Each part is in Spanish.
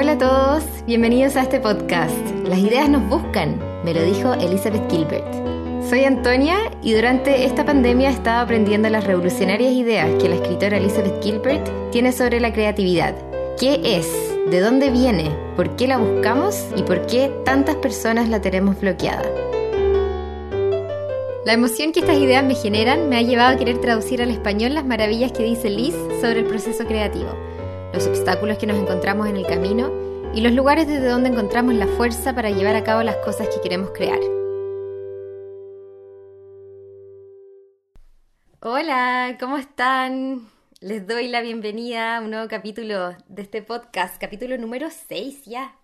Hola a todos, bienvenidos a este podcast. Las ideas nos buscan, me lo dijo Elizabeth Gilbert. Soy Antonia y durante esta pandemia he estado aprendiendo las revolucionarias ideas que la escritora Elizabeth Gilbert tiene sobre la creatividad. ¿Qué es? ¿De dónde viene? ¿Por qué la buscamos? ¿Y por qué tantas personas la tenemos bloqueada? La emoción que estas ideas me generan me ha llevado a querer traducir al español las maravillas que dice Liz sobre el proceso creativo los obstáculos que nos encontramos en el camino y los lugares desde donde encontramos la fuerza para llevar a cabo las cosas que queremos crear. Hola, ¿cómo están? Les doy la bienvenida a un nuevo capítulo de este podcast, capítulo número 6 ya.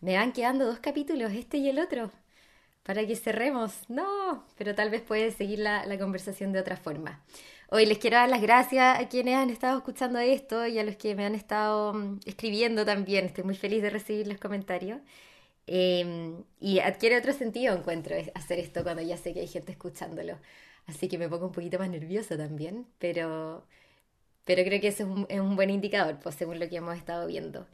Me van quedando dos capítulos, este y el otro, para que cerremos. No, pero tal vez puede seguir la, la conversación de otra forma. Hoy les quiero dar las gracias a quienes han estado escuchando esto y a los que me han estado mm, escribiendo también. Estoy muy feliz de recibir los comentarios. Em, y adquiere otro sentido, encuentro, hacer esto cuando ya sé que hay gente escuchándolo. Así que me pongo un poquito más nerviosa también, pero, pero creo que eso es un, buen indicador, pues, según lo que hemos estado viendo.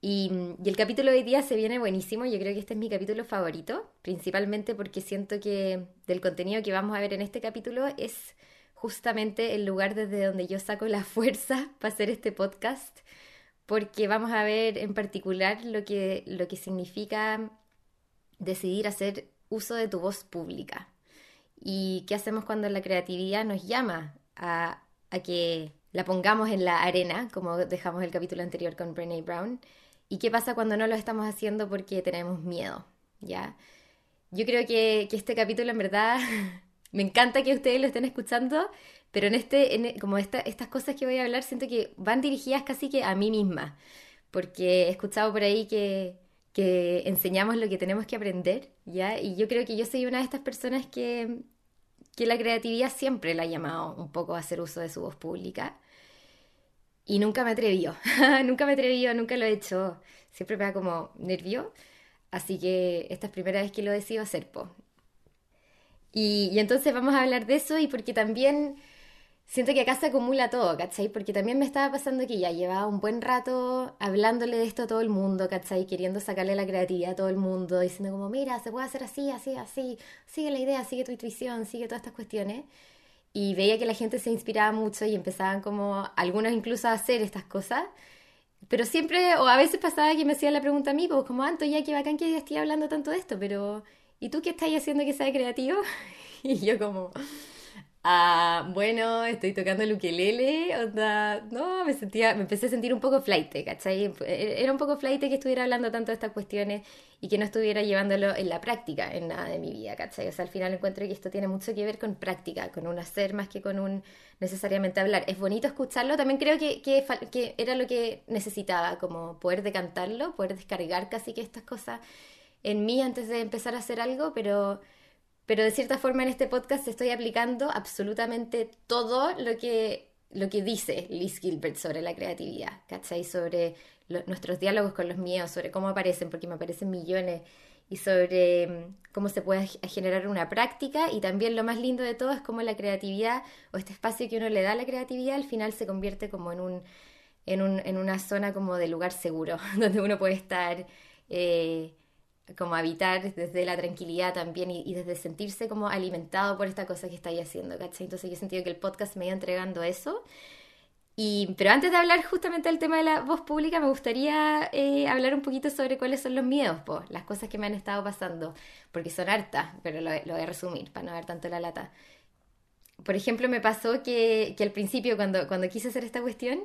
Y, y, el capítulo de hoy día se viene buenísimo. Yo creo que este es mi capítulo favorito, principalmente porque siento que del contenido que vamos a ver en este capítulo es justamente el lugar desde donde yo saco la fuerza para hacer este podcast, porque vamos a ver en particular lo que, lo que significa decidir hacer uso de tu voz pública. ¿Y qué hacemos cuando la creatividad nos llama a, a que la pongamos en la arena, como dejamos el capítulo anterior con Brené Brown? ¿Y qué pasa cuando no lo estamos haciendo porque tenemos miedo? ¿Ya? Yo creo que, que este capítulo en verdad Me encanta que ustedes lo estén escuchando, pero en este, como estas cosas que voy a hablar, siento que van dirigidas casi que a mí misma, porque he escuchado por ahí que, que enseñamos lo que tenemos que aprender, ¿ya? Y yo creo que yo soy una de estas personas que, que la creatividad siempre la ha llamado un poco a hacer uso de su voz pública. Y nunca me atrevió, nunca me atrevió, nunca lo he hecho. Siempre me da como nervio. Así que esta es primera vez que lo decido hacer, po. Y, entonces vamos a hablar de eso y porque también siento que acá se acumula todo, ¿cachai? Porque también me estaba pasando que ya llevaba un buen rato hablándole de esto a todo el mundo, ¿cachai? Queriendo sacarle la creatividad a todo el mundo, diciendo como, mira, se puede hacer así, así, así, sigue la idea, sigue tu intuición, sigue todas estas cuestiones. Y veía que la gente se inspiraba mucho y empezaban como, algunos incluso a hacer estas cosas. Pero siempre, o a veces pasaba que me hacían la pregunta a mí, pues como, Anto, ya que bacán que estoy hablando tanto de esto, pero ¿y tú qué estás haciendo que sea creativo? y yo como, ah, bueno, estoy tocando el ukelele, onda, no, me sentía, me empecé a sentir un poco flight, ¿cachai? Era un poco flight que estuviera hablando tanto de estas cuestiones y que no estuviera llevándolo en la práctica en nada de mi vida, ¿cachai? O sea, al final encuentro que esto tiene mucho que ver con práctica, con un hacer más que con un necesariamente hablar. Es bonito escucharlo, también creo que, que, que era lo que necesitaba, como poder decantarlo, poder descargar casi que estas cosas en mí antes de empezar a hacer algo, pero, pero de cierta forma en este podcast estoy aplicando absolutamente todo lo que, lo que dice Liz Gilbert sobre la creatividad, ¿cachai? Sobre nuestros diálogos con los míos, sobre cómo aparecen, porque me aparecen millones, y sobre mm, cómo se puede generar una práctica, y también lo más lindo de todo es cómo la creatividad o este espacio que uno le da a la creatividad al final se convierte como en un... En, un, en una zona como de lugar seguro, donde uno puede estar eh, como habitar desde la tranquilidad también y, desde sentirse como alimentado por esta cosa que estáis haciendo, ¿cachai? Entonces yo he sentido que el podcast me iba entregando eso. Y, pero antes de hablar justamente del tema de la voz pública, me gustaría eh, hablar un poquito sobre cuáles son los miedos, pues, las cosas que me han estado pasando, porque son hartas, pero lo, lo voy a resumir para no ver tanto la lata. Por ejemplo, me pasó que, que al principio, cuando, cuando quise hacer esta cuestión,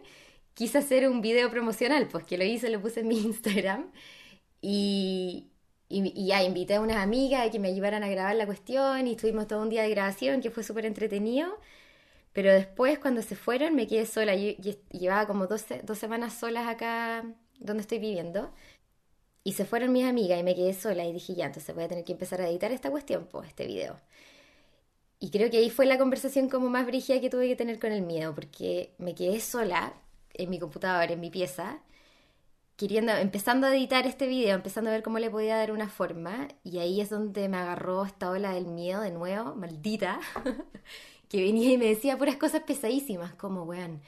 quise hacer un video promocional, pues que lo hice, lo puse en mi Instagram. Y, y, ya invité a unas amigas a que me ayudaran a grabar la cuestión y estuvimos todo un día de grabación que fue súper entretenido. Pero después, cuando se fueron, me quedé sola. Yo, llevaba como dos, dos semanas solas acá donde estoy viviendo. Y se fueron mis amigas y me quedé sola y dije, ya, entonces voy a tener que empezar a editar esta cuestión, pues, este video. Y creo que ahí fue la conversación como más brígida que tuve que tener con el miedo, porque me quedé sola en mi computadora, en mi pieza, empezando a editar este video, empezando a ver cómo le podía dar una forma, y ahí es donde me agarró esta ola del miedo de nuevo, maldita, que venía y me decía puras cosas pesadísimas, como, weón,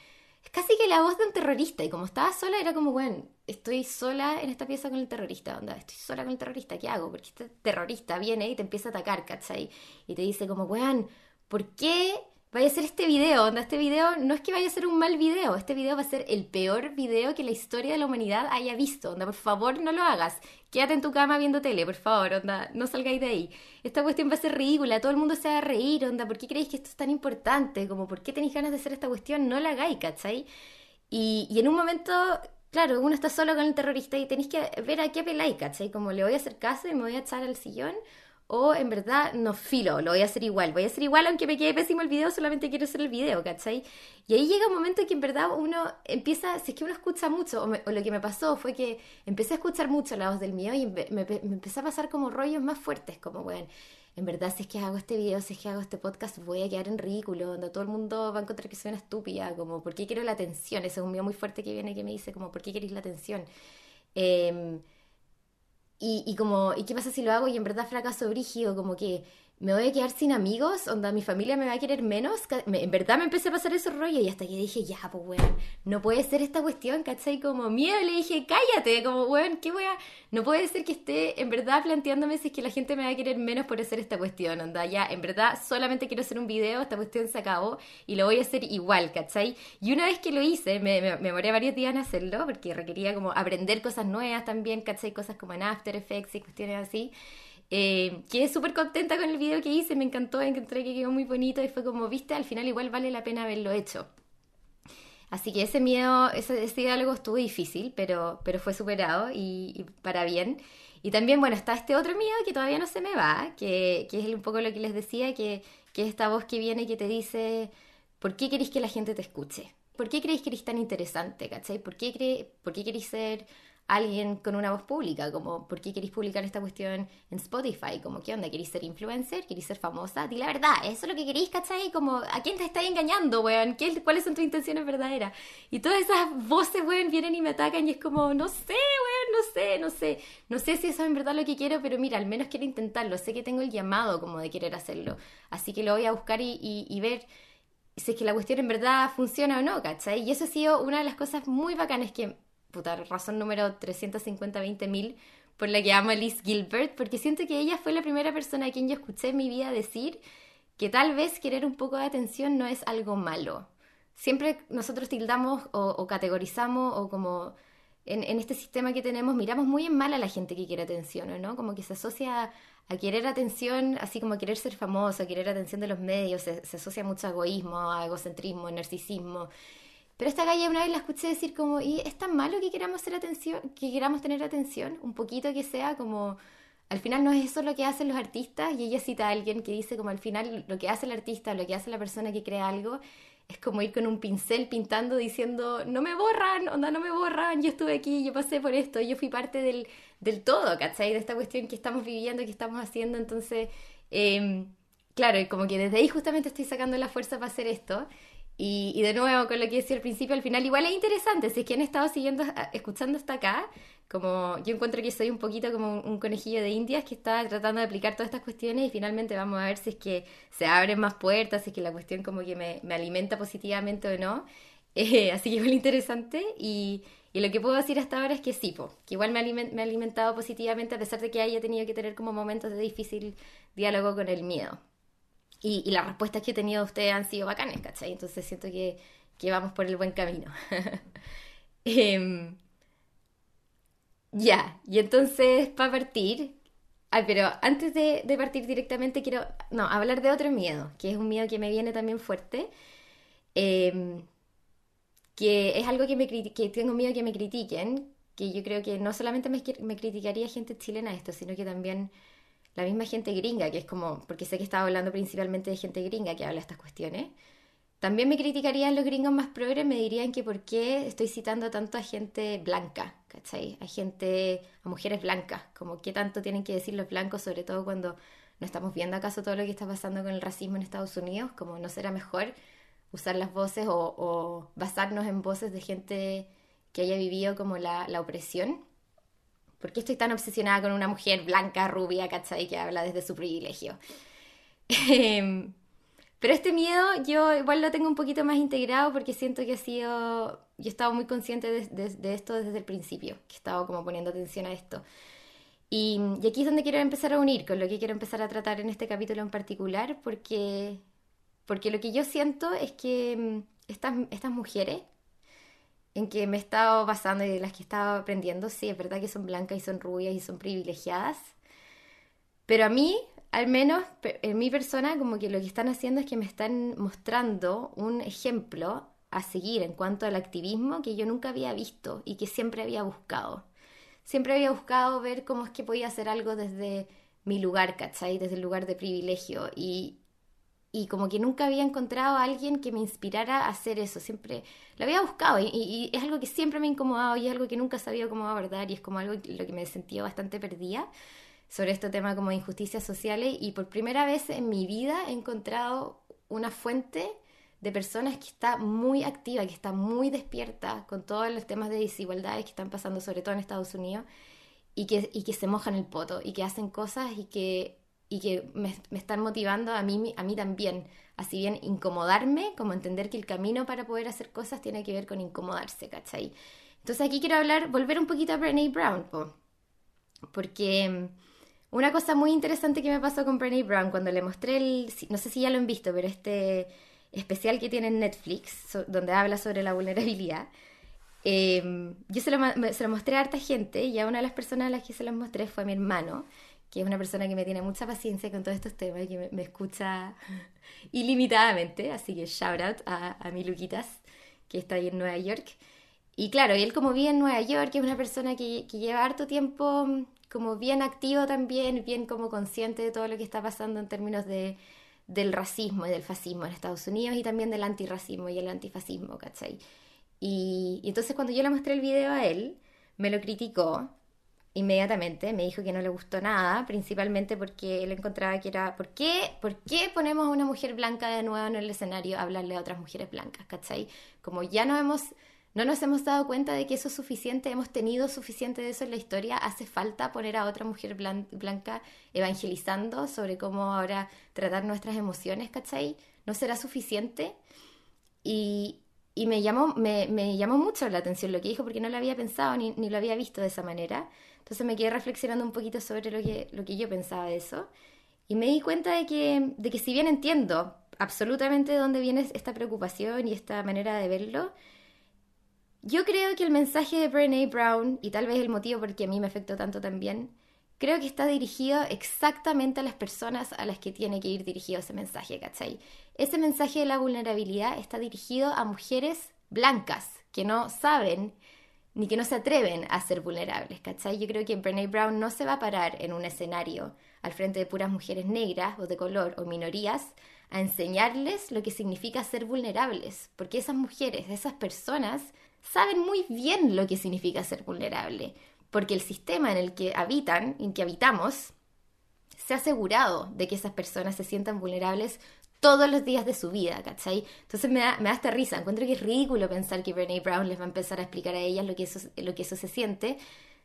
casi que la voz de un terrorista. Y como estaba sola, era como, bueno, estoy sola en esta pieza con el terrorista, onda, estoy sola con el terrorista, ¿qué hago? Porque este terrorista viene y te empieza a atacar, ¿cachai? Y te dice como, weón, ¿por qué vaya a ser este video, onda, este video no es que vaya a ser un mal video, este video va a ser el peor video que la historia de la humanidad haya visto, onda, por favor no lo hagas, quédate en tu cama viendo tele, por favor, onda, no salgáis de ahí. Esta cuestión va a ser ridícula, todo el mundo se va a reír, onda, ¿por qué creéis que esto es tan importante? Como, ¿por qué tenéis ganas de hacer esta cuestión? No la hagáis, ¿cachai? Y, y en un momento claro, uno está solo con el terrorista y tenéis que ver a qué apeláis, ¿cachai? Como le voy a hacer caso y me voy a echar al sillón o en verdad no filo, lo voy a hacer igual, voy a hacer igual aunque me quede pésimo el video, solamente quiero hacer el video, ¿cachai? Y ahí llega un momento en que en verdad uno empieza, si es que uno escucha mucho, o, lo que me pasó fue que empecé a escuchar mucho la voz del mío y me, empecé a pasar como rollos más fuertes, como, bueno, en verdad si es que hago este video, si es que hago este podcast, voy a quedar en ridículo, donde todo el mundo va a encontrar que soy una estúpida, como, ¿por qué quiero la atención? Ese es un mío muy fuerte que viene que me dice, como, ¿por qué queréis la atención? Eh, y, y como, ¿y qué pasa si lo hago y en verdad fracaso brígido? Como que me voy a quedar sin amigos, onda, mi familia me va a querer menos. en verdad me empecé a pasar ese rollo y hasta que dije, ya, pues, weón, no puede ser esta cuestión, ¿cachai? Como miedo, le dije, cállate, como, weón, qué weón, no puede ser que esté en verdad planteándome si es que la gente me va a querer menos por hacer esta cuestión, onda, ya, en verdad solamente quiero hacer un video, esta cuestión se acabó y lo voy a hacer igual, ¿cachai? Y una vez que lo hice, me, me, me moré varios días en hacerlo porque requería como aprender cosas nuevas también, ¿cachai? Cosas como en After Effects y cuestiones así. Eh, quedé súper contenta con el video que hice, me encantó, encontré que quedó muy bonito y fue como, viste, al final igual vale la pena haberlo hecho. Así que ese miedo, ese, ese diálogo estuvo difícil, pero, pero fue superado y, para bien. Y también, bueno, está este otro miedo que todavía no se me va, que, que es un poco lo que les decía, que, que es esta voz que viene y que te dice, ¿por qué queréis que la gente te escuche? ¿Por qué creéis que eres tan interesante? ¿Cachai? ¿Por qué, cre ¿Por qué queréis ser alguien con una voz pública, como ¿por qué queréis publicar esta cuestión en Spotify? Como ¿qué onda? ¿Queréis ser influencer? ¿Queréis ser famosa? Di la verdad, eso es lo que queréis, ¿cachai? Como ¿a quién te estáis engañando, weón? ¿Qué, ¿Cuáles son tus intenciones verdaderas? Y todas esas voces, weón, vienen y me atacan y es como, no sé, weón, no sé, no sé, no sé si eso es en verdad lo que quiero, pero mira, al menos quiero intentarlo, sé que tengo el llamado como de querer hacerlo, así que lo voy a buscar y, y ver si es que la cuestión en verdad funciona o no, ¿cachai? Y eso ha sido una de las cosas muy bacanas que puta, razón número 350-20.000 por la que amo a Liz Gilbert, porque siento que ella fue la primera persona a quien yo escuché en mi vida decir que tal vez querer un poco de atención no es algo malo. Siempre nosotros tildamos o, categorizamos o como en, este sistema que tenemos miramos muy en mal a la gente que quiere atención, ¿no? Como que se asocia a querer atención, así como a querer ser famoso, a querer atención de los medios, se, se asocia mucho a egoísmo, a egocentrismo, a narcisismo. Pero esta galla una vez la escuché decir como, ¿y es tan malo que queramos hacer atención, que queramos tener atención? Un poquito que sea como, al final no es eso lo que hacen los artistas, y ella cita a alguien que dice como al final lo que hace el artista, lo que hace la persona que crea algo, es como ir con un pincel pintando diciendo, no me borran, onda, no me borran, yo estuve aquí, yo pasé por esto, yo fui parte del, del todo, ¿cachai? De esta cuestión que estamos viviendo, que estamos haciendo, entonces, eh, claro, como que desde ahí justamente estoy sacando la fuerza para hacer esto. Y, de nuevo, con lo que decía al principio, al final igual es interesante, si es que han estado siguiendo, escuchando hasta acá, como yo encuentro que soy un poquito como un, conejillo de indias que está tratando de aplicar todas estas cuestiones y finalmente vamos a ver si es que se abren más puertas, si es que la cuestión como que me, alimenta positivamente o no. Eh, así que igual interesante y, y, lo que puedo decir hasta ahora es que sí, que igual me, me ha alimentado positivamente a pesar de que haya tenido que tener como momentos de difícil diálogo con el miedo. Y, las respuestas que he tenido de ustedes han sido bacanes, ¿cachai? Entonces siento que, vamos por el buen camino. Em, ya, y entonces para partir, ay, pero antes de, partir directamente quiero, no, hablar de otro miedo, que es un miedo que me viene también fuerte, em, que es algo que, me, que tengo miedo que me critiquen, que yo creo que no solamente me, me criticaría gente chilena esto, sino que también la misma gente gringa, que es como, porque sé que estaba hablando principalmente de gente gringa que habla estas cuestiones, también me criticarían los gringos más progres, me dirían que por qué estoy citando tanto a gente blanca, ¿cachai? A gente, a mujeres blancas, como qué tanto tienen que decir los blancos, sobre todo cuando no estamos viendo acaso todo lo que está pasando con el racismo en Estados Unidos, como no será mejor usar las voces o, basarnos en voces de gente que haya vivido como la, la opresión ¿Por qué estoy tan obsesionada con una mujer blanca, rubia, ¿cachai? Que habla desde su privilegio. Em, Pero este miedo yo igual lo tengo un poquito más integrado porque siento que ha sido, yo he estado muy consciente de, esto desde el principio, que he estado como poniendo atención a esto. Y, y, aquí es donde quiero empezar a unir con lo que quiero empezar a tratar en este capítulo en particular, porque, porque lo que yo siento es que mm, estas, estas mujeres en que me he estado basando y de las que he estado aprendiendo, sí, es verdad que son blancas y son rubias y son privilegiadas, pero a mí al menos en mi persona, como que lo que están haciendo es que me están mostrando un ejemplo a seguir en cuanto al activismo que yo nunca había visto y que siempre había buscado. Siempre había buscado ver cómo es que podía hacer algo desde mi lugar, ¿cachai? Desde el lugar de privilegio. Y, y como que nunca había encontrado a alguien que me inspirara a hacer eso. Siempre lo había buscado y, es algo que siempre me ha incomodado y es algo que nunca sabía cómo abordar y es como algo lo que me sentía bastante perdida sobre este tema como injusticias sociales y por primera vez en mi vida he encontrado una fuente de personas que está muy activa, que está muy despierta con todos los temas de desigualdades que están pasando sobre todo en Estados Unidos y que, y que se mojan el poto y que hacen cosas y que, y que me, me están motivando a mí, a mí también, así bien incomodarme, como entender que el camino para poder hacer cosas tiene que ver con incomodarse, ¿cachai? Entonces aquí quiero hablar, volver un poquito a Brené Brown, porque una cosa muy interesante que me pasó con Brené Brown cuando le mostré el, no sé si ya lo han visto, pero este especial que tiene en Netflix, donde habla sobre la vulnerabilidad, em, yo se lo, se lo, mostré a harta gente y a una de las personas a las que se los mostré fue a mi hermano, que es una persona que me tiene mucha paciencia con todos estos temas y que me, escucha ilimitadamente, así que shout out a, a mi Luquitas, que está ahí en Nueva York. Y claro, él como vive en Nueva York, es una persona que, que lleva harto tiempo como bien activo también, bien como consciente de todo lo que está pasando en términos de, del racismo y del fascismo en Estados Unidos y también del antirracismo y el antifascismo, ¿cachai? Y, entonces cuando yo le mostré el video a él, me lo criticó inmediatamente, me dijo que no le gustó nada, principalmente porque él encontraba que era, ¿por qué, ¿por qué ponemos a una mujer blanca de nuevo en el escenario a hablarle a otras mujeres blancas, ¿cachai? Como ya no hemos no nos hemos dado cuenta de que eso es suficiente, hemos tenido suficiente de eso en la historia, hace falta poner a otra mujer blanca evangelizando sobre cómo ahora tratar nuestras emociones, ¿cachai? ¿No será suficiente? Y, me, llamó, me, llamó mucho la atención lo que dijo porque no lo había pensado ni, ni, lo había visto de esa manera. Entonces me quedé reflexionando un poquito sobre lo que, lo que yo pensaba de eso. Y me di cuenta de que, de que si bien entiendo absolutamente de dónde viene esta preocupación y esta manera de verlo, yo creo que el mensaje de Brené Brown, y tal vez el motivo por que a mí me afectó tanto también, creo que está dirigido exactamente a las personas a las que tiene que ir dirigido ese mensaje, ¿cachai? Ese mensaje de la vulnerabilidad está dirigido a mujeres blancas que no saben ni que no se atreven a ser vulnerables, ¿cachai? Yo creo que Brené Brown no se va a parar en un escenario al frente de puras mujeres negras o de color o minorías a enseñarles lo que significa ser vulnerables, porque esas mujeres, esas personas, saben muy bien lo que significa ser vulnerable, porque el sistema en el que habitan, en que habitamos, se ha asegurado de que esas personas se sientan vulnerables todos los días de su vida, ¿cachai? Entonces me da, me da risa, encuentro que es ridículo pensar que Brené Brown les va a empezar a explicar a ellas lo que eso, lo que eso se siente,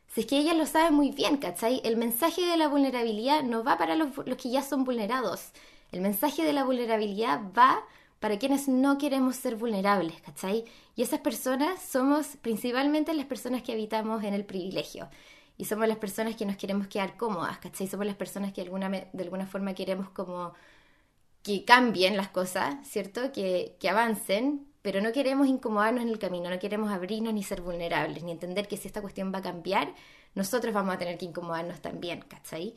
si es que ellas lo saben muy bien, ¿cachai? El mensaje de la vulnerabilidad no va para los, que ya son vulnerados, el mensaje de la vulnerabilidad va para quienes no queremos ser vulnerables, ¿cachai? Y esas personas somos principalmente las personas que habitamos en el privilegio. Y somos las personas que nos queremos quedar cómodas, ¿cachai? Somos las personas que de alguna forma queremos como que cambien las cosas, ¿cierto? Que, que avancen, pero no queremos incomodarnos en el camino, no queremos abrirnos ni ser vulnerables, ni entender que si esta cuestión va a cambiar, nosotros vamos a tener que incomodarnos también, ¿cachai?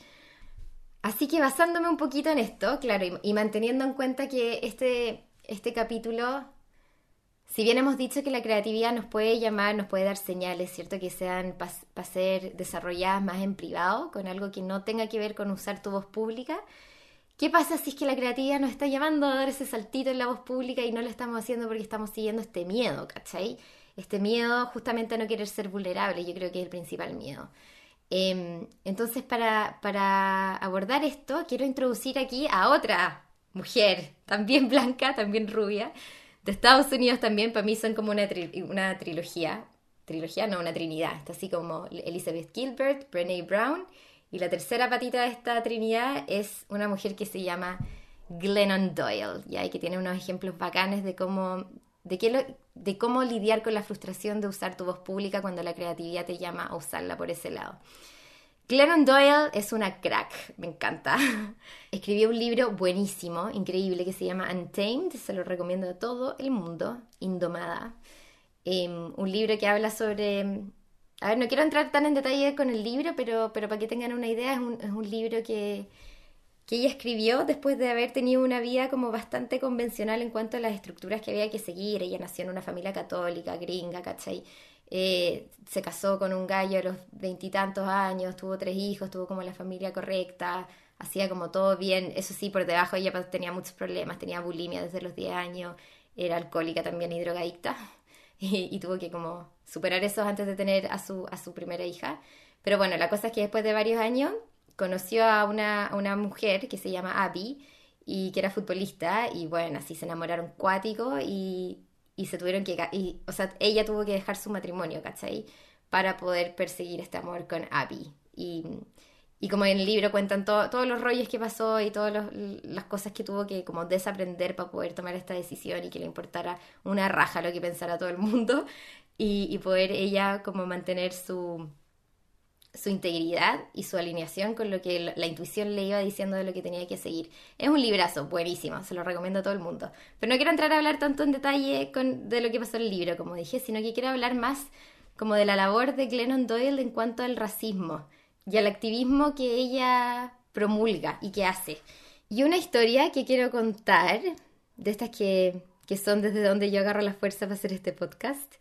Así que basándome un poquito en esto, claro, y, manteniendo en cuenta que este este capítulo, si bien hemos dicho que la creatividad nos puede llamar, nos puede dar señales, ¿cierto? Que sean para ser desarrolladas más en privado, con algo que no tenga que ver con usar tu voz pública. ¿Qué pasa si es que la creatividad nos está llamando a dar ese saltito en la voz pública y no lo estamos haciendo porque estamos siguiendo este miedo, ¿cachai? Este miedo justamente a no querer ser vulnerable, yo creo que es el principal miedo. Em, entonces, para, para abordar esto, quiero introducir aquí a otra mujer, también blanca, también rubia, de Estados Unidos también, para mí son como una, una trilogía, trilogía, no, una trinidad, está así como Elizabeth Gilbert, Brené Brown, y la tercera patita de esta trinidad es una mujer que se llama Glennon Doyle, ¿ya? y que tiene unos ejemplos bacanes de cómo, de, de cómo lidiar con la frustración de usar tu voz pública cuando la creatividad te llama a usarla por ese lado. Glennon Doyle es una crack, me encanta. Escribió un libro buenísimo, increíble, que se llama Untamed, se lo recomiendo a todo el mundo, Indomada. Em, un libro que habla sobre... A ver, no quiero entrar tan en detalle con el libro, pero, pero para que tengan una idea, es un, es un libro que, que ella escribió después de haber tenido una vida como bastante convencional en cuanto a las estructuras que había que seguir. Ella nació en una familia católica, gringa, ¿cachai? Eh, se casó con un gallo a los veintitantos años, tuvo tres hijos, tuvo como la familia correcta, hacía como todo bien. Eso sí, por debajo ella tenía muchos problemas, tenía bulimia desde los 10 años, era alcohólica también y drogadicta, y, tuvo que como superar eso antes de tener a su, a su primera hija. Pero bueno, la cosa es que después de varios años conoció a una, a una mujer que se llama Abby y que era futbolista y bueno, así se enamoraron cuático y y se tuvieron que... O sea, ella tuvo que dejar su matrimonio, ¿cachai? Para poder perseguir este amor con Abby. Y, y como en el libro cuentan todos los rollos que pasó y todas las cosas que tuvo que como desaprender para poder tomar esta decisión y que le importara una raja lo que pensara todo el mundo y, poder ella como mantener su su integridad y su alineación con lo que la, intuición le iba diciendo de lo que tenía que seguir. Es un librazo, buenísimo, se lo recomiendo a todo el mundo. Pero no quiero entrar a hablar tanto en detalle de lo que pasó en el libro, como dije, sino que quiero hablar más como de la labor de Glennon Doyle en cuanto al racismo y al activismo que ella promulga y que hace. Y una historia que quiero contar, de estas que, que son desde donde yo agarro la fuerza para hacer este podcast,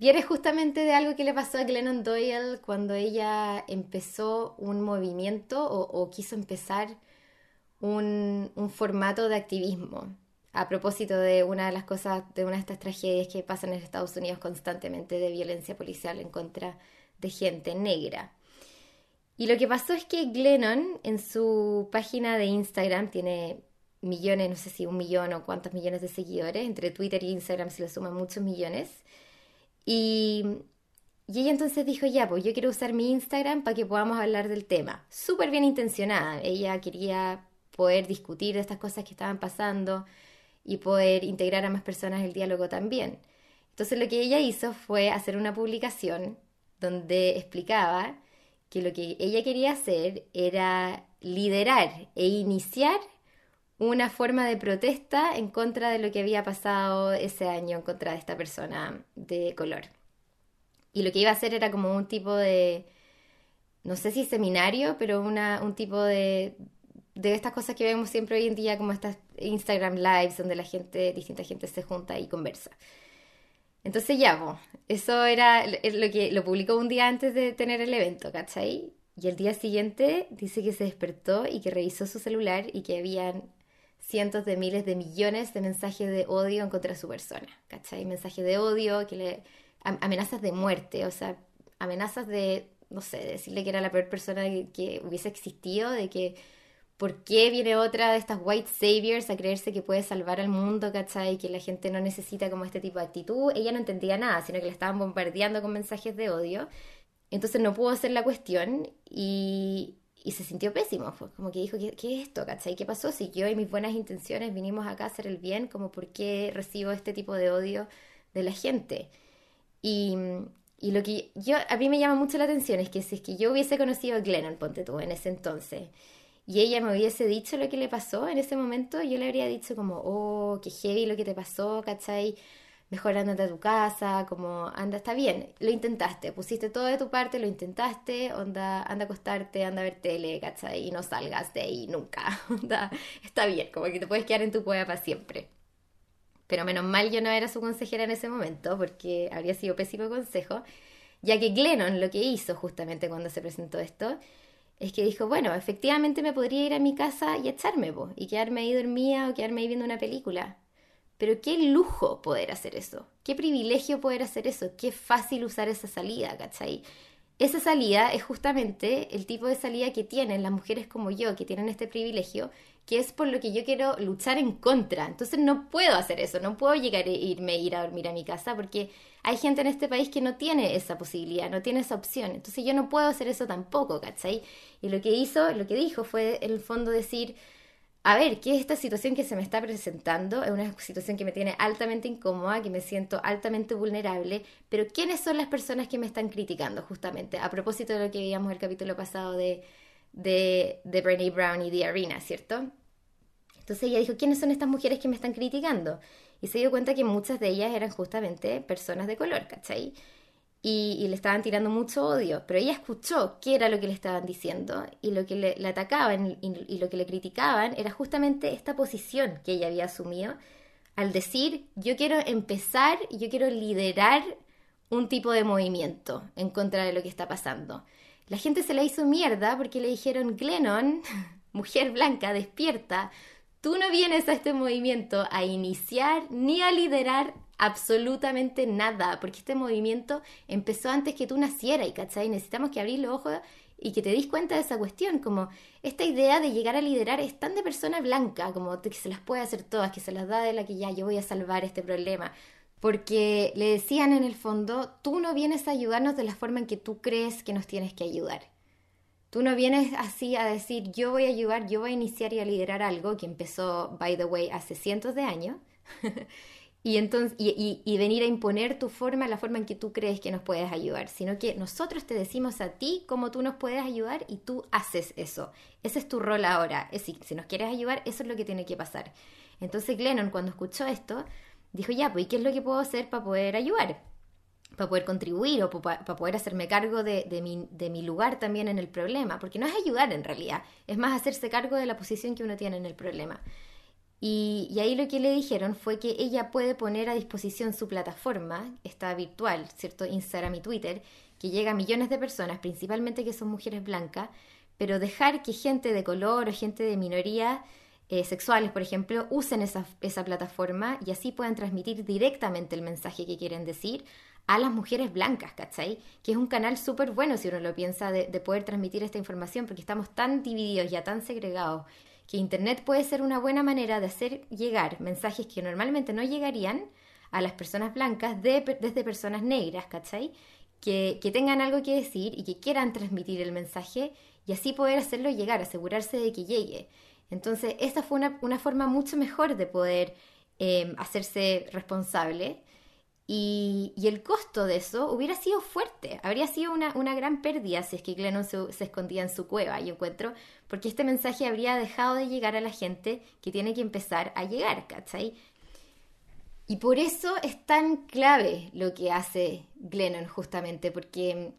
Viene justamente de algo que le pasó a Glennon Doyle cuando ella empezó un movimiento o, quiso empezar un, formato de activismo a propósito de una de las cosas, de una de estas tragedias que pasan en Estados Unidos constantemente de violencia policial en contra de gente negra. Y lo que pasó es que Glennon en su página de Instagram tiene millones, no sé si un millón o cuántos millones de seguidores, entre Twitter y Instagram se le suman muchos millones. Y, ella entonces dijo, ya, pues yo quiero usar mi Instagram para que podamos hablar del tema. Súper bien intencionada. Ella quería poder discutir de estas cosas que estaban pasando y poder integrar a más personas el diálogo también. Entonces lo que ella hizo fue hacer una publicación donde explicaba que lo que ella quería hacer era liderar e iniciar una forma de protesta en contra de lo que había pasado ese año en contra de esta persona de color. Y lo que iba a hacer era como un tipo de, no sé si seminario, pero una, un tipo de, de estas cosas que vemos siempre hoy en día, como estas Instagram Lives, donde la gente, distinta gente se junta y conversa. Entonces ya, eso era lo que lo publicó un día antes de tener el evento, ¿cachai? Y el día siguiente dice que se despertó y que revisó su celular y que habían cientos de miles de millones de mensajes de odio en contra de su persona, ¿cachai? Mensajes de odio, que le, amenazas de muerte, o sea, amenazas de, no sé, decirle que era la peor persona que, hubiese existido, de que por qué viene otra de estas white saviors a creerse que puede salvar al mundo, ¿cachai? Que la gente no necesita como este tipo de actitud. Ella no entendía nada, sino que le estaban bombardeando con mensajes de odio. Entonces no pudo hacer la cuestión y, y se sintió pésimo, fue como que dijo, ¿qué, ¿qué, es esto? ¿Cachai? ¿Qué pasó? Si yo y mis buenas intenciones vinimos acá a hacer el bien, como por qué recibo este tipo de odio de la gente. Y, y lo que yo, a mí me llama mucho la atención es que si es que yo hubiese conocido a Glennon, ponte tú, en ese entonces, y ella me hubiese dicho lo que le pasó en ese momento, yo le habría dicho como, oh, qué heavy lo que te pasó, ¿cachai? Mejor andate a tu casa, como anda, está bien, lo intentaste, pusiste todo de tu parte, lo intentaste, onda, anda a acostarte, anda a ver tele, ¿cachai? Y no salgas de ahí nunca, onda, está bien, como que te puedes quedar en tu cueva para siempre. Pero menos mal yo no era su consejera en ese momento, porque habría sido pésimo consejo, ya que Glennon lo que hizo justamente cuando se presentó esto, es que dijo, bueno, efectivamente me podría ir a mi casa y echarme, y quedarme ahí dormida o quedarme ahí viendo una película, pero qué lujo poder hacer eso, qué privilegio poder hacer eso, qué fácil usar esa salida, ¿cachai? Esa salida es justamente el tipo de salida que tienen las mujeres como yo, que tienen este privilegio, que es por lo que yo quiero luchar en contra. Entonces no puedo hacer eso, no puedo llegar a irme, ir a dormir a mi casa, porque hay gente en este país que no tiene esa posibilidad, no tiene esa opción. Entonces yo no puedo hacer eso tampoco, ¿cachai? Y lo que hizo, lo que dijo fue en el fondo decir, a ver, ¿qué es esta situación que se me está presentando? Es una situación que me tiene altamente incómoda, que me siento altamente vulnerable, pero ¿quiénes son las personas que me están criticando justamente? A propósito de lo que veíamos el capítulo pasado de, de, de Brown y de Arena, ¿cierto? Entonces ella dijo, ¿quiénes son estas mujeres que me están criticando? Y se dio cuenta que muchas de ellas eran justamente personas de color, ¿cachai? Y, le estaban tirando mucho odio, pero ella escuchó qué era lo que le estaban diciendo y lo que le, atacaban y, lo que le criticaban era justamente esta posición que ella había asumido al decir yo quiero empezar, yo quiero liderar un tipo de movimiento en contra de lo que está pasando. La gente se la hizo mierda porque le dijeron Glennon, mujer blanca, despierta, tú no vienes a este movimiento a iniciar ni a liderar absolutamente nada, porque este movimiento empezó antes que tú nacieras, y ¿cachai? Necesitamos que abrir los ojos y que te des cuenta de esa cuestión, como esta idea de llegar a liderar es tan de persona blanca, como que se las puede hacer todas, que se las da de la que ya yo voy a salvar este problema. Porque le decían en el fondo, tú no vienes a ayudarnos de la forma en que tú crees que nos tienes que ayudar. Tú no vienes así a decir, yo voy a ayudar, yo voy a iniciar y a liderar algo que empezó, by the way, hace cientos de años. y, entonces, y, venir a imponer tu forma, la forma en que tú crees que nos puedes ayudar, sino que nosotros te decimos a ti cómo tú nos puedes ayudar y tú haces eso. Ese es tu rol ahora. Es decir, si nos quieres ayudar, eso es lo que tiene que pasar. Entonces Glennon, cuando escuchó esto, dijo, ya, pues, ¿y qué es lo que puedo hacer para poder ayudar? Para poder contribuir o para, poder hacerme cargo de, de, mi, de mi lugar también en el problema. Porque no es ayudar en realidad, es más hacerse cargo de la posición que uno tiene en el problema. Y, ahí lo que le dijeron fue que ella puede poner a disposición su plataforma, esta virtual, ¿cierto? Instagram y Twitter, que llega a millones de personas, principalmente que son mujeres blancas, pero dejar que gente de color o gente de minoría eh, sexuales, por ejemplo, usen esa, plataforma y así puedan transmitir directamente el mensaje que quieren decir a las mujeres blancas, ¿cachai? Que es un canal súper bueno si uno lo piensa de, de, poder transmitir esta información porque estamos tan divididos, ya tan segregados que Internet puede ser una buena manera de hacer llegar mensajes que normalmente no llegarían a las personas blancas desde personas negras, ¿cachai? Que, tengan algo que decir y que quieran transmitir el mensaje y así poder hacerlo llegar, asegurarse de que llegue. Entonces, esta fue una, forma mucho mejor de poder eh, hacerse responsable y, el costo de eso hubiera sido fuerte, habría sido una, gran pérdida si es que Glennon se, escondía en su cueva, yo encuentro, porque este mensaje habría dejado de llegar a la gente que tiene que empezar a llegar, ¿cachai? Y por eso es tan clave lo que hace Glennon justamente, porque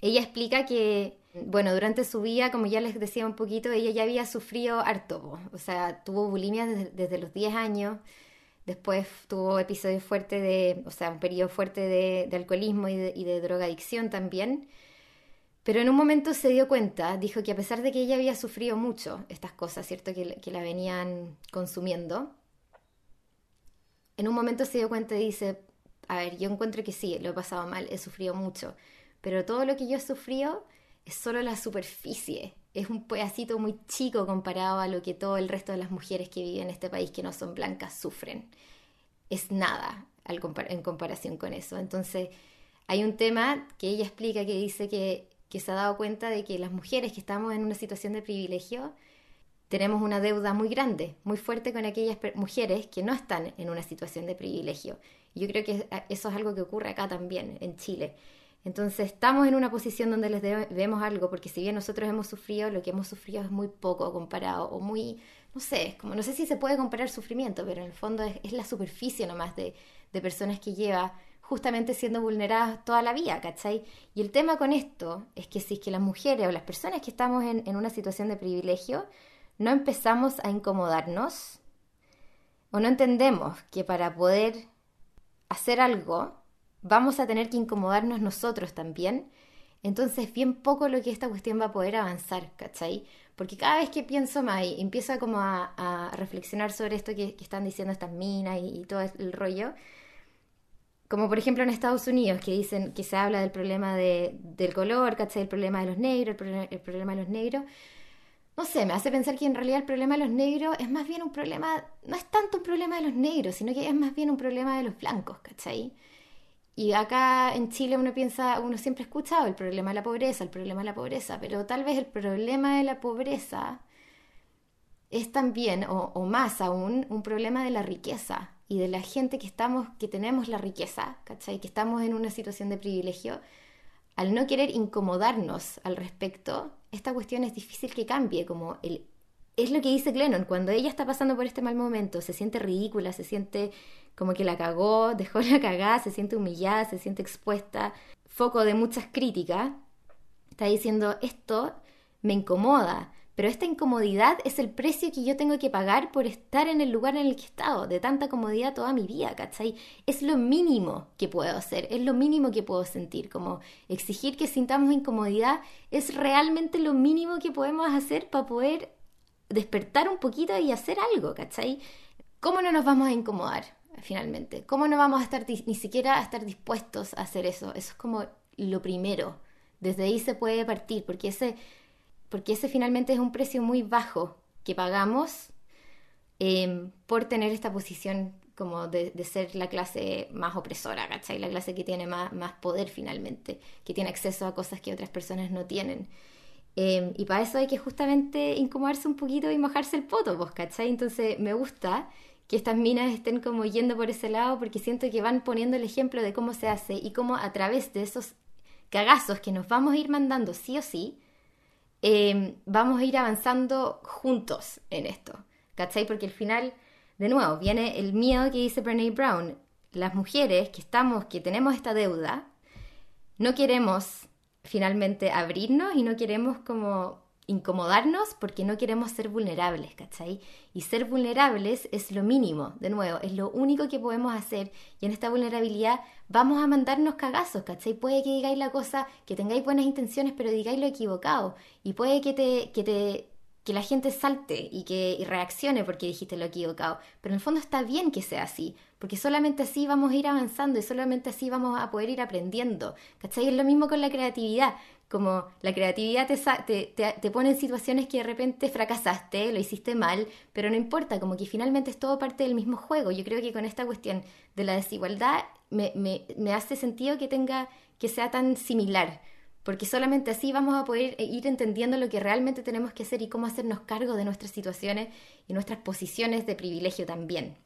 ella explica que, bueno, durante su vida, como ya les decía un poquito, ella ya había sufrido harto, o sea, tuvo bulimia desde, desde los 10 años, Después tuvo episodios fuertes de, o sea, un periodo fuerte de, alcoholismo y de, y de, drogadicción también. Pero en un momento se dio cuenta, dijo que a pesar de que ella había sufrido mucho estas cosas, ¿cierto? Que, que la venían consumiendo, en un momento se dio cuenta y dice, a ver, yo encuentro que sí, lo he pasado mal, he sufrido mucho, pero todo lo que yo he sufrido es solo la superficie, es un pedacito muy chico comparado a lo que todo el resto de las mujeres que viven en este país que no son blancas sufren. Es nada en comparación con eso. Entonces, hay un tema que ella explica que dice que, que se ha dado cuenta de que las mujeres que estamos en una situación de privilegio tenemos una deuda muy grande, muy fuerte con aquellas mujeres que no están en una situación de privilegio. Yo creo que eso es algo que ocurre acá también, en Chile. Entonces estamos en una posición donde les debemos algo, porque si bien nosotros hemos sufrido, lo que hemos sufrido es muy poco comparado, o muy, no sé, como no sé si se puede comparar sufrimiento, pero en el fondo es, la superficie nomás de, de personas que lleva justamente siendo vulneradas toda la vida, ¿cachai? Y el tema con esto es que si es que las mujeres o las personas que estamos en, en una situación de privilegio no empezamos a incomodarnos o no entendemos que para poder hacer algo vamos a tener que incomodarnos nosotros también. Entonces, bien poco lo que esta cuestión va a poder avanzar, ¿cachai? Porque cada vez que pienso más y empiezo como a, reflexionar sobre esto que, están diciendo estas minas y, todo el rollo, como por ejemplo en Estados Unidos, que dicen que se habla del problema de, del color, ¿cachai? El problema de los negros, el el problema de los negros. No sé, me hace pensar que en realidad el problema de los negros es más bien un problema, no es tanto un problema de los negros, sino que es más bien un problema de los blancos, ¿cachai? Y acá en Chile uno piensa, uno siempre ha escuchado el problema de la pobreza, el problema de la pobreza, pero tal vez el problema de la pobreza es también, o, más aún, un problema de la riqueza y de la gente que estamos, que tenemos la riqueza, ¿cachai? Que estamos en una situación de privilegio, al no querer incomodarnos al respecto, esta cuestión es difícil que cambie, como el... Es lo que dice Glennon, cuando ella está pasando por este mal momento, se siente ridícula, se siente como que la cagó, dejó la cagada, se siente humillada, se siente expuesta, foco de muchas críticas, está diciendo, esto me incomoda, pero esta incomodidad es el precio que yo tengo que pagar por estar en el lugar en el que he estado, de tanta comodidad toda mi vida, ¿cachai? Es lo mínimo que puedo hacer, es lo mínimo que puedo sentir, como exigir que sintamos incomodidad es realmente lo mínimo que podemos hacer para poder despertar un poquito y hacer algo, ¿cachai? ¿Cómo no nos vamos a incomodar finalmente? ¿Cómo no vamos a estar ni siquiera a estar dispuestos a hacer eso? Eso es como lo primero. Desde ahí se puede partir, porque ese porque ese finalmente es un precio muy bajo que pagamos em, por tener esta posición como de, ser la clase más opresora, ¿cachai? La clase que tiene más, más, poder finalmente, que tiene acceso a cosas que otras personas no tienen. Em, y para eso hay que justamente incomodarse un poquito y mojarse el poto, ¿vos, ¿cachai? Entonces me gusta que estas minas estén como yendo por ese lado porque siento que van poniendo el ejemplo de cómo se hace y cómo a través de esos cagazos que nos vamos a ir mandando sí o sí, Em, vamos a ir avanzando juntos en esto, ¿cachai? Porque al final, de nuevo, viene el miedo que dice Brené Brown. Las mujeres que estamos, que tenemos esta deuda, no queremos finalmente abrirnos y no queremos como incomodarnos porque no queremos ser vulnerables, ¿cachai? Y ser vulnerables es lo mínimo, de nuevo, es lo único que podemos hacer y en esta vulnerabilidad vamos a mandarnos cagazos, ¿cachai? Puede que digáis la cosa, que tengáis buenas intenciones, pero digáis lo equivocado y puede que te, que te que la gente salte y que reaccione porque dijiste lo equivocado. Pero en el fondo está bien que sea así, porque solamente así vamos a ir avanzando y solamente así vamos a poder ir aprendiendo. ¿Cachai? Es lo mismo con la creatividad. Como la creatividad te, te, te, pone en situaciones que de repente fracasaste, lo hiciste mal, pero no importa, como que finalmente es todo parte del mismo juego. Yo creo que con esta cuestión de la desigualdad me, me, me hace sentido que tenga, que sea tan similar porque solamente así vamos a poder ir entendiendo lo que realmente tenemos que hacer y cómo hacernos cargo de nuestras situaciones y nuestras posiciones de privilegio también.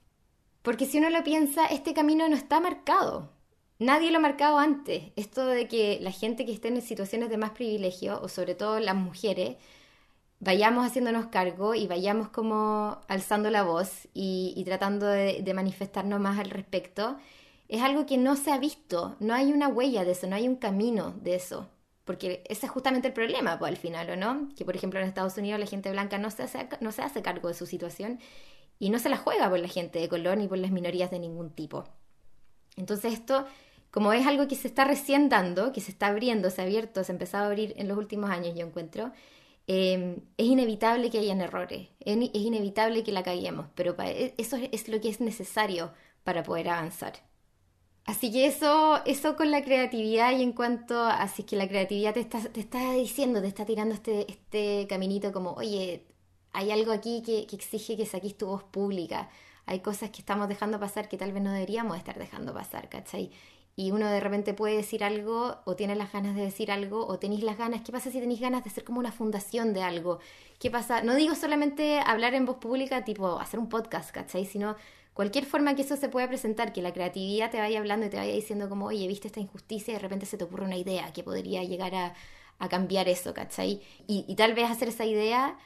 Porque si uno lo piensa, este camino no está marcado. Nadie lo ha marcado antes. Esto de que la gente que esté en situaciones de más privilegio, o sobre todo las mujeres, vayamos haciéndonos cargo y vayamos como alzando la voz y, tratando de, manifestarnos más al respecto, es algo que no se ha visto. No hay una huella de eso, no hay un camino de eso. Porque ese es justamente el problema, pues, al final, ¿o no? Que, por ejemplo, en Estados Unidos la gente blanca no se hace cargo de su situación y no se la juega por la gente de color ni por las minorías de ningún tipo. Entonces esto, como es algo que se está recién dando, que se está abriendo, se ha abierto, se ha empezado a abrir en los últimos años, yo encuentro, em, es inevitable que hayan errores, es, inevitable que la caguemos, pero e, eso es lo que es necesario para poder avanzar. Así que eso, eso con la creatividad y en cuanto, así que la creatividad te está, te está diciendo, te está tirando este, este caminito como, oye, hay algo aquí que, que exige que saquís tu voz pública, hay cosas que estamos dejando pasar que tal vez no deberíamos estar dejando pasar, ¿cachai? Y uno de repente puede decir algo o tiene las ganas de decir algo o tenéis las ganas, ¿qué pasa si tenéis ganas de ser como una fundación de algo? ¿Qué pasa? No digo solamente hablar en voz pública, tipo hacer un podcast, ¿cachai? Sino cualquier forma que eso se pueda presentar, que la creatividad te vaya hablando y te vaya diciendo como, oye, viste esta injusticia y de repente se te ocurre una idea que podría llegar a, cambiar eso, ¿cachai? Y, tal vez hacer esa idea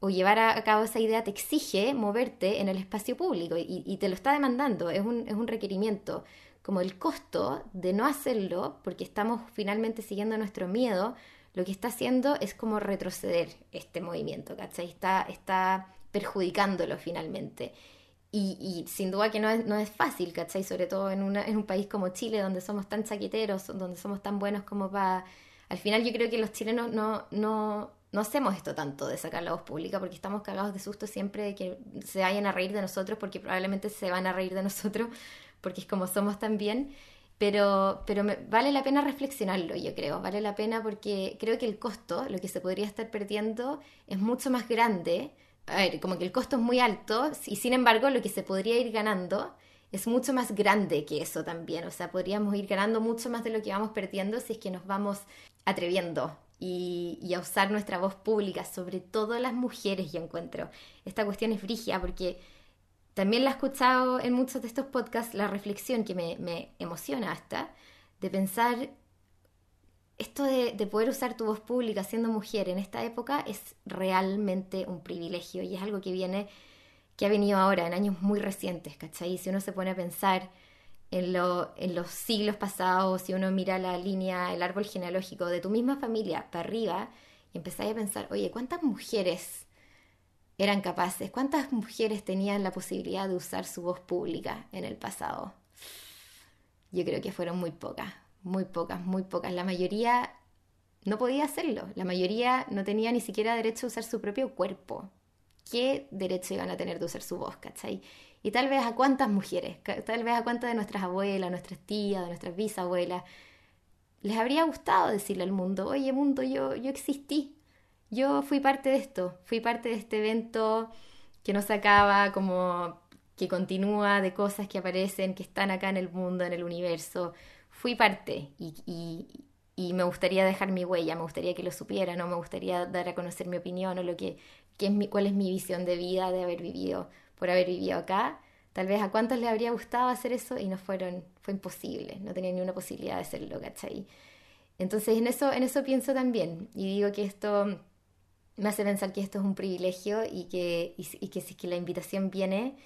o llevar a cabo esa idea te exige moverte en el espacio público y, te lo está demandando, es un, es un requerimiento. Como el costo de no hacerlo, porque estamos finalmente siguiendo nuestro miedo, lo que está haciendo es como retroceder este movimiento, ¿cachai? Está, está perjudicándolo finalmente. Y, sin duda que no es, no es fácil, ¿cachai? Sobre todo en, una, en un país como Chile, donde somos tan chaqueteros, donde somos tan buenos como para... Al final yo creo que los chilenos no, no, no hacemos esto tanto de sacar la voz pública porque estamos cagados de susto siempre de que se vayan a reír de nosotros porque probablemente se van a reír de nosotros porque es como somos también. Pero, pero vale la pena reflexionarlo, yo creo. Vale la pena porque creo que el costo, lo que se podría estar perdiendo, es mucho más grande a ver, como que el costo es muy alto y sin embargo lo que se podría ir ganando es mucho más grande que eso también. O sea, podríamos ir ganando mucho más de lo que vamos perdiendo si es que nos vamos atreviendo y, a usar nuestra voz pública, sobre todo las mujeres, yo encuentro. Esta cuestión es frigia porque también la he escuchado en muchos de estos podcasts, la reflexión que me, emociona hasta, de pensar esto de, de, poder usar tu voz pública siendo mujer en esta época es realmente un privilegio y es algo que viene, que ha venido ahora, en años muy recientes, ¿cachai? Si uno se pone a pensar en, en los siglos pasados, si uno mira la línea, el árbol genealógico de tu misma familia para arriba, y empezáis a pensar, oye, ¿cuántas mujeres eran capaces? ¿Cuántas mujeres tenían la posibilidad de usar su voz pública en el pasado? Yo creo que fueron muy pocas, muy pocas, muy pocas. La mayoría no podía hacerlo. La mayoría no tenía ni siquiera derecho a usar su propio cuerpo. ¿Qué derecho iban a tener de usar su voz, cachai? Y tal vez a cuántas mujeres, tal vez a cuántas de nuestras abuelas, nuestras tías, de nuestras bisabuelas, les habría gustado decirle al mundo, oye mundo, yo, yo existí, yo fui parte de esto, fui parte de este evento que no se acaba, como que continúa de cosas que aparecen, que están acá en el mundo, en el universo. Fui parte y, me gustaría dejar mi huella, me gustaría que lo supieran, no me gustaría dar a conocer mi opinión o lo que, que es mi, cuál es mi visión de vida de haber vivido por haber vivido acá. Tal vez a cuántos les habría gustado hacer eso y no fueron, fue imposible, no tenían ni una posibilidad de hacerlo, ¿cachai? Entonces en eso, en eso pienso también y digo que esto me hace pensar que esto es un privilegio y que, y, que si que la invitación viene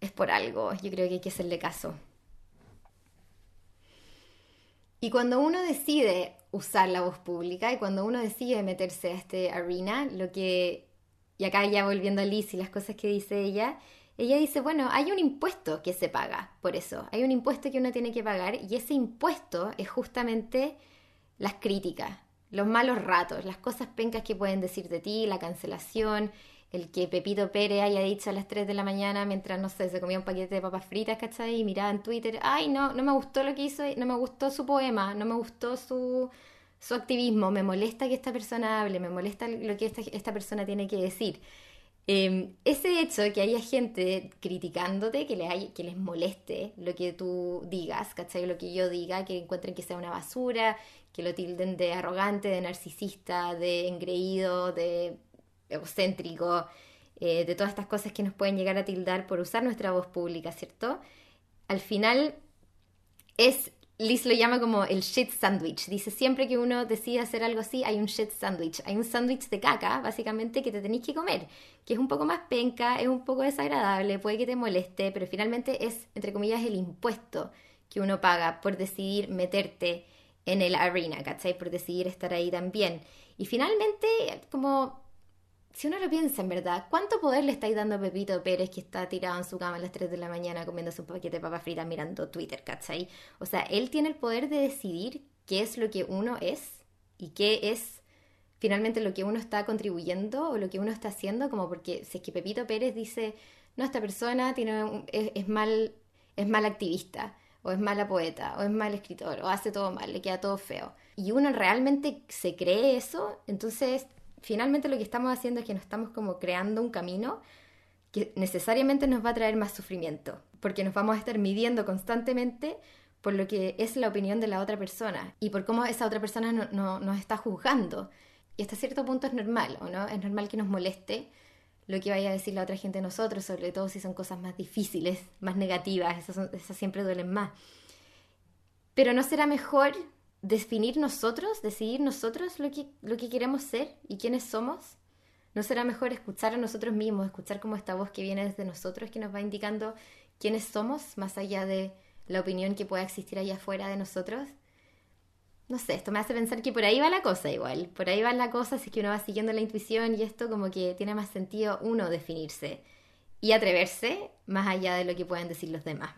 es por algo, yo creo que hay que hacerle caso. Y cuando uno decide usar la voz pública y cuando uno decide meterse a este arena, lo que y acá ya volviendo a Liz y las cosas que dice ella, ella dice, bueno, hay un impuesto que se paga por eso, hay un impuesto que uno tiene que pagar y ese impuesto es justamente las críticas, los malos ratos, las cosas pencas que pueden decir de ti, la cancelación, el que Pepito Pérez haya dicho a las 3 de la mañana mientras, no sé, se comía un paquete de papas fritas, ¿cachai? Y miraba en Twitter, ay, no, no me gustó lo que hizo, no me gustó su poema, no me gustó su su activismo, me molesta que esta persona hable, me molesta lo que esta, persona tiene que decir. Em, ese hecho de que haya gente criticándote, que, le que les moleste lo que tú digas, ¿cachai? Lo que yo diga, que encuentren que sea una basura, que lo tilden de arrogante, de narcisista, de engreído, de egocéntrico, eh, de todas estas cosas que nos pueden llegar a tildar por usar nuestra voz pública, ¿cierto? Al final es Liz lo llama como el shit sandwich. Dice, siempre que uno decide hacer algo así, hay un shit sandwich. Hay un sándwich de caca, básicamente, que te tenéis que comer, que es un poco más penca, es un poco desagradable, puede que te moleste, pero finalmente es, entre comillas, el impuesto que uno paga por decidir meterte en el arena, ¿cachai? Por decidir estar ahí también. Y finalmente, como si uno lo piensa en verdad, ¿cuánto poder le estáis dando a Pepito Pérez que está tirado en su cama a las 3 de la mañana comiéndose un paquete de papas fritas mirando Twitter, ¿cachai? O sea, él tiene el poder de decidir qué es lo que uno es y qué es finalmente lo que uno está contribuyendo o lo que uno está haciendo, como porque si es que Pepito Pérez dice, no, esta persona tiene es, mal, es mal activista, o es mala poeta, o es mal escritor, o hace todo mal, le queda todo feo. Y uno realmente se cree eso, entonces finalmente lo que estamos haciendo es que nos estamos como creando un camino que necesariamente nos va a traer más sufrimiento, porque nos vamos a estar midiendo constantemente por lo que es la opinión de la otra persona y por cómo esa otra persona no, nos está juzgando. Y hasta cierto punto es normal, ¿o no? Es normal que nos moleste lo que vaya a decir la otra gente de nosotros, sobre todo si son cosas más difíciles, más negativas, esas, esas siempre duelen más. Pero ¿no será mejor definir nosotros, decidir nosotros lo que, lo que queremos ser y quiénes somos? ¿No será mejor escuchar a nosotros mismos, escuchar como esta voz que viene desde nosotros, que nos va indicando quiénes somos, más allá de la opinión que pueda existir allá afuera de nosotros? No sé, esto me hace pensar que por ahí va la cosa igual, por ahí va la cosa, si que uno va siguiendo la intuición y esto como que tiene más sentido uno definirse y atreverse más allá de lo que pueden decir los demás.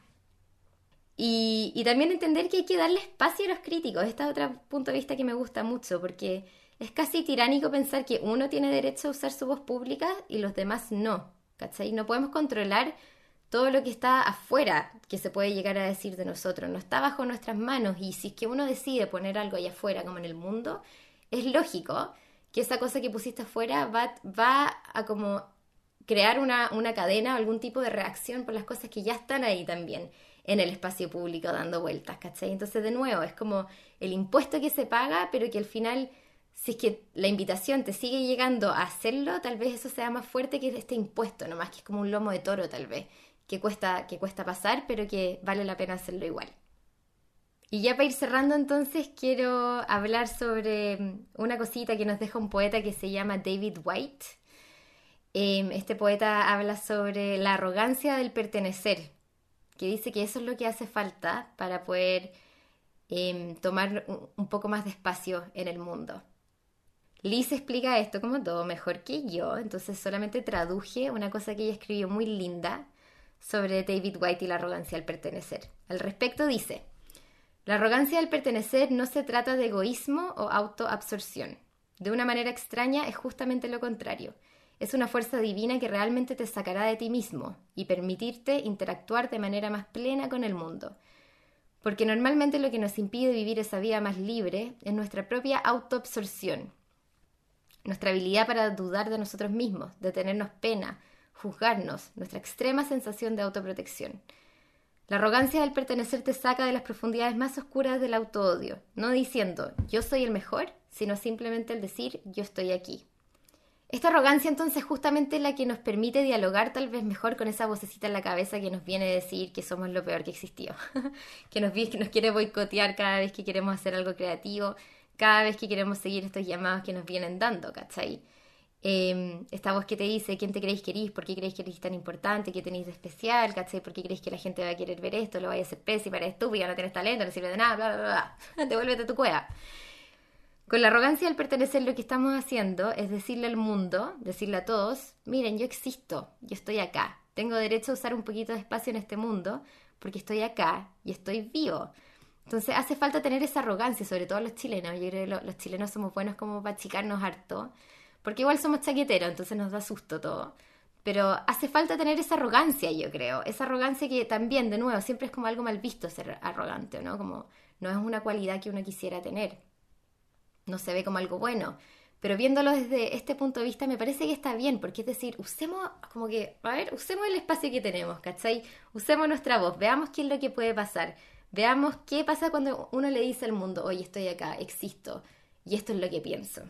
Y, también entender que hay que darle espacio a los críticos. Este es otro punto de vista que me gusta mucho, porque es casi tiránico pensar que uno tiene derecho a usar su voz pública y los demás no. ¿Cachai? No podemos controlar todo lo que está afuera que se puede llegar a decir de nosotros. No está bajo nuestras manos y si es que uno decide poner algo allá afuera como en el mundo, es lógico que esa cosa que pusiste afuera va, va a como crear una, una cadena o algún tipo de reacción por las cosas que ya están ahí también en el espacio público dando vueltas, ¿cachai? Entonces, de nuevo, es como el impuesto que se paga, pero que al final si es que la invitación te sigue llegando a hacerlo, tal vez eso sea más fuerte que este impuesto, nomás que es como un lomo de toro tal vez, que cuesta, que cuesta pasar, pero que vale la pena hacerlo igual. Y ya para ir cerrando entonces quiero hablar sobre mm, una cosita que nos deja un poeta que se llama David White. Em, este poeta habla sobre la arrogancia del pertenecer, que dice que eso es lo que hace falta para poder em, tomar un poco más de espacio en el mundo. Liz explica esto como todo mejor que yo, entonces solamente traduje una cosa que ella escribió muy linda sobre David White y la arrogancia al pertenecer. Al respecto dice, la arrogancia del pertenecer no se trata de egoísmo o autoabsorción. De una manera extraña es justamente lo contrario. Es una fuerza divina que realmente te sacará de ti mismo y permitirte interactuar de manera más plena con el mundo. Porque normalmente lo que nos impide vivir esa vida más libre es nuestra propia autoabsorción, nuestra habilidad para dudar de nosotros mismos, de tenernos pena, juzgarnos, nuestra extrema sensación de autoprotección. La arrogancia del pertenecer te saca de las profundidades más oscuras del autoodio, no diciendo yo soy el mejor, sino simplemente el decir yo estoy aquí. Esta arrogancia entonces es justamente la que nos permite dialogar tal vez mejor con esa vocecita en la cabeza que nos viene a decir que somos lo peor que existió, que nos, que nos quiere boicotear cada vez que queremos hacer algo creativo, cada vez que queremos seguir estos llamados que nos vienen dando, ¿cachai? Eh, esta voz que te dice quién te creéis que eres, por qué creéis que eres tan importante, qué tenéis de especial, ¿cachai? ¿Por qué creéis que la gente va a querer ver esto? Lo vaya a hacer pésimo, eres estúpida, no tienes talento, no sirve de nada, bla, bla, bla. Devuélvete a tu cueva. Con la arrogancia del pertenecer lo que estamos haciendo es decirle al mundo, decirle a todos, miren, yo existo, yo estoy acá, tengo derecho a usar un poquito de espacio en este mundo porque estoy acá y estoy vivo. Entonces hace falta tener esa arrogancia, sobre todo los chilenos. Yo creo que los chilenos somos buenos como para achicarnos harto porque igual somos chaqueteros, entonces nos da susto todo. Pero hace falta tener esa arrogancia, yo creo. Esa arrogancia que también, de nuevo, siempre es como algo mal visto ser arrogante, ¿no? Como no es una cualidad que uno quisiera tener. No se ve como algo bueno. Pero viéndolo desde este punto de vista me parece que está bien, porque es decir, usemos como que, a ver, usemos el espacio que tenemos, ¿cachai? Usemos nuestra voz, veamos qué es lo que puede pasar. Veamos qué pasa cuando uno le dice al mundo, oye, estoy acá, existo, y esto es lo que pienso.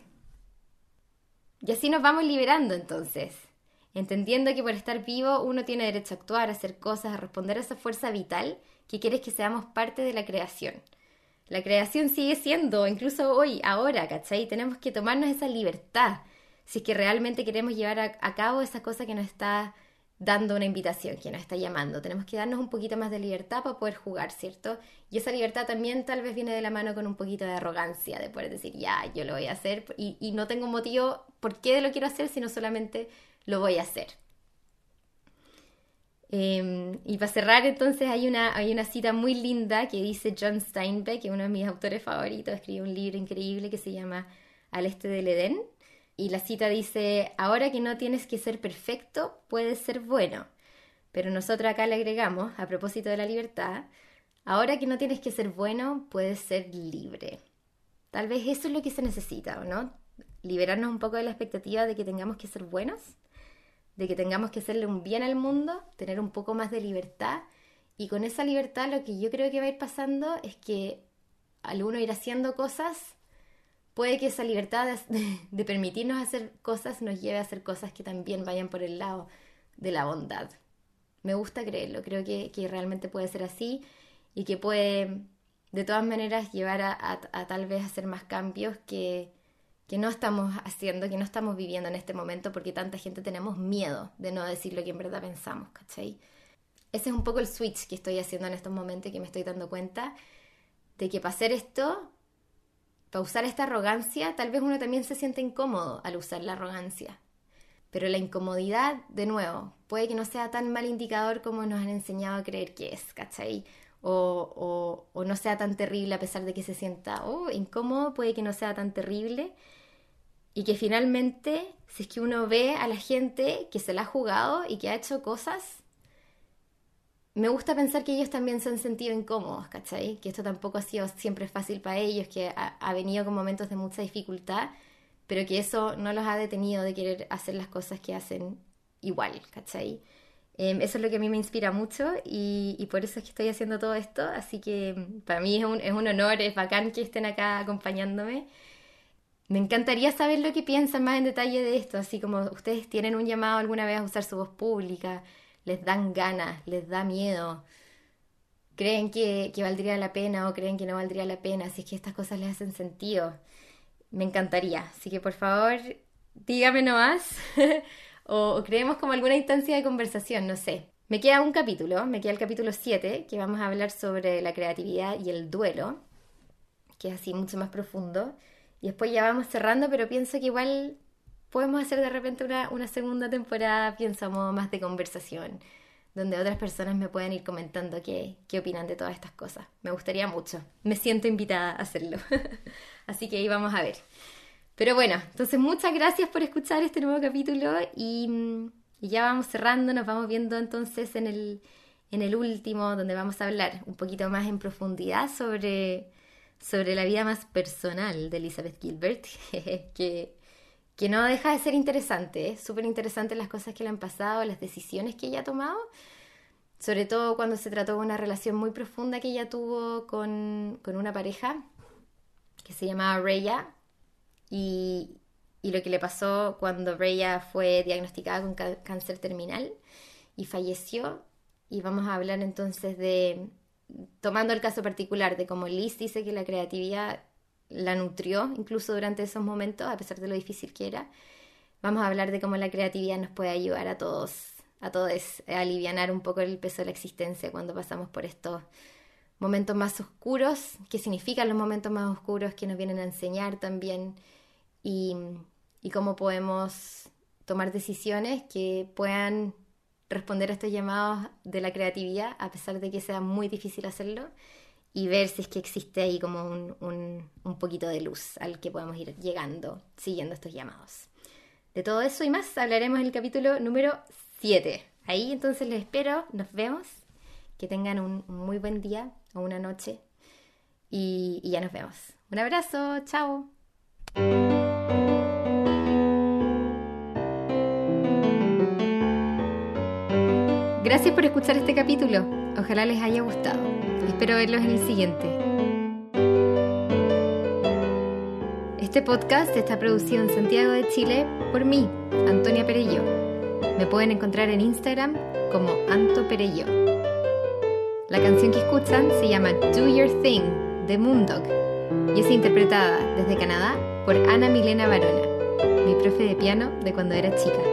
Y así nos vamos liberando entonces, entendiendo que por estar vivo uno tiene derecho a actuar, a hacer cosas, a responder a esa fuerza vital que quiere que seamos parte de la creación. La creación sigue siendo, incluso hoy, ahora, ¿cachai? Tenemos que tomarnos esa libertad si es que realmente queremos llevar a, cabo esa cosa que nos está dando una invitación, que nos está llamando. Tenemos que darnos un poquito más de libertad para poder jugar, ¿cierto? Y esa libertad también tal vez viene de la mano con un poquito de arrogancia, de poder decir, ya, yo lo voy a hacer y, y no tengo motivo por qué lo quiero hacer, sino solamente lo voy a hacer. Em, y para cerrar, entonces, hay una, hay una cita muy linda que dice John Steinbeck, que es uno de mis autores favoritos, escribió un libro increíble que se llama Al este del Edén y la cita dice, ahora que no tienes que ser perfecto, puedes ser bueno. Pero nosotros acá le agregamos, a propósito de la libertad, ahora que no tienes que ser bueno, puedes ser libre. Tal vez eso es lo que se necesita, ¿o no? Liberarnos un poco de la expectativa de que tengamos que ser buenos, de que tengamos que hacerle un bien al mundo, tener un poco más de libertad. Y con esa libertad lo que yo creo que va a ir pasando es que al uno ir haciendo cosas, puede que esa libertad de, permitirnos hacer cosas nos lleve a hacer cosas que también vayan por el lado de la bondad. Me gusta creerlo, creo que, realmente puede ser así y que puede de todas maneras llevar a, tal vez hacer más cambios que, que no estamos haciendo, que no estamos viviendo en este momento porque tanta gente tenemos miedo de no decir lo que en verdad pensamos, ¿cachai? Ese es un poco el switch que estoy haciendo en estos momentos y que me estoy dando cuenta de que para hacer esto para usar esta arrogancia, tal vez uno también se siente incómodo al usar la arrogancia. Pero la incomodidad, de nuevo, puede que no sea tan mal indicador como nos han enseñado a creer que es, ¿cachai? O, no sea tan terrible a pesar de que se sienta oh, incómodo, puede que no sea tan terrible. Y que finalmente, si es que uno ve a la gente que se la ha jugado y que ha hecho cosas me gusta pensar que ellos también se han sentido incómodos, ¿cachai? Que esto tampoco ha sido siempre fácil para ellos, que ha, venido con momentos de mucha dificultad, pero que eso no los ha detenido de querer hacer las cosas que hacen igual, ¿cachai? Em, eso es lo que a mí me inspira mucho y, por eso es que estoy haciendo todo esto, así que para mí es un, es un honor, es bacán que estén acá acompañándome. Me encantaría saber lo que piensan más en detalle de esto, así como ustedes tienen un llamado alguna vez a usar su voz pública, les dan ganas, les da miedo, creen que, que valdría la pena o creen que no valdría la pena, si es que estas cosas les hacen sentido. Me encantaría, así que por favor dígame nomás o, creemos como alguna instancia de conversación, no sé. Me queda un capítulo, me queda el capítulo 7, que vamos a hablar sobre la creatividad y el duelo, que es así mucho más profundo. Y después ya vamos cerrando, pero pienso que igual podemos hacer de repente una, una segunda temporada, pienso más de conversación, donde otras personas me puedan ir comentando qué, qué opinan de todas estas cosas. Me gustaría mucho, me siento invitada a hacerlo. así que ahí vamos a ver. Pero bueno, entonces muchas gracias por escuchar este nuevo capítulo y y ya vamos cerrando, nos vamos viendo entonces en el, en el último, donde vamos a hablar un poquito más en profundidad sobre, sobre la vida más personal de Elizabeth Gilbert, que, que no deja de ser interesante, es ¿eh? súper interesante las cosas que le han pasado, las decisiones que ella ha tomado, sobre todo cuando se trató de una relación muy profunda que ella tuvo con, con una pareja que se llamaba Raya y, y lo que le pasó cuando Rhea fue diagnosticada con cáncer terminal y falleció. Y vamos a hablar entonces de, tomando el caso particular, de cómo Liz dice que la creatividad la nutrió incluso durante esos momentos, a pesar de lo difícil que era. Vamos a hablar de cómo la creatividad nos puede ayudar a todos, a todos a aliviar un poco el peso de la existencia cuando pasamos por estos momentos más oscuros, qué significan los momentos más oscuros que nos vienen a enseñar también y, y cómo podemos tomar decisiones que puedan responder a estos llamados de la creatividad, a pesar de que sea muy difícil hacerlo, y ver si es que existe ahí como un, un, poquito de luz al que podemos ir llegando siguiendo estos llamados. De todo eso y más hablaremos en el capítulo número 7. Ahí entonces les espero, nos vemos, que tengan un muy buen día o una noche y ya nos vemos. Un abrazo, chao. Gracias por escuchar este capítulo. Ojalá les haya gustado. Espero verlos en el siguiente. Este podcast está producido en Santiago de Chile por mí, Antonia Perello. Me pueden encontrar en Instagram como Anto Perello. La canción que escuchan se llama Do Your Thing de Moondog y es interpretada desde Canadá por Ana Milena Barona, mi profe de piano de cuando era chica.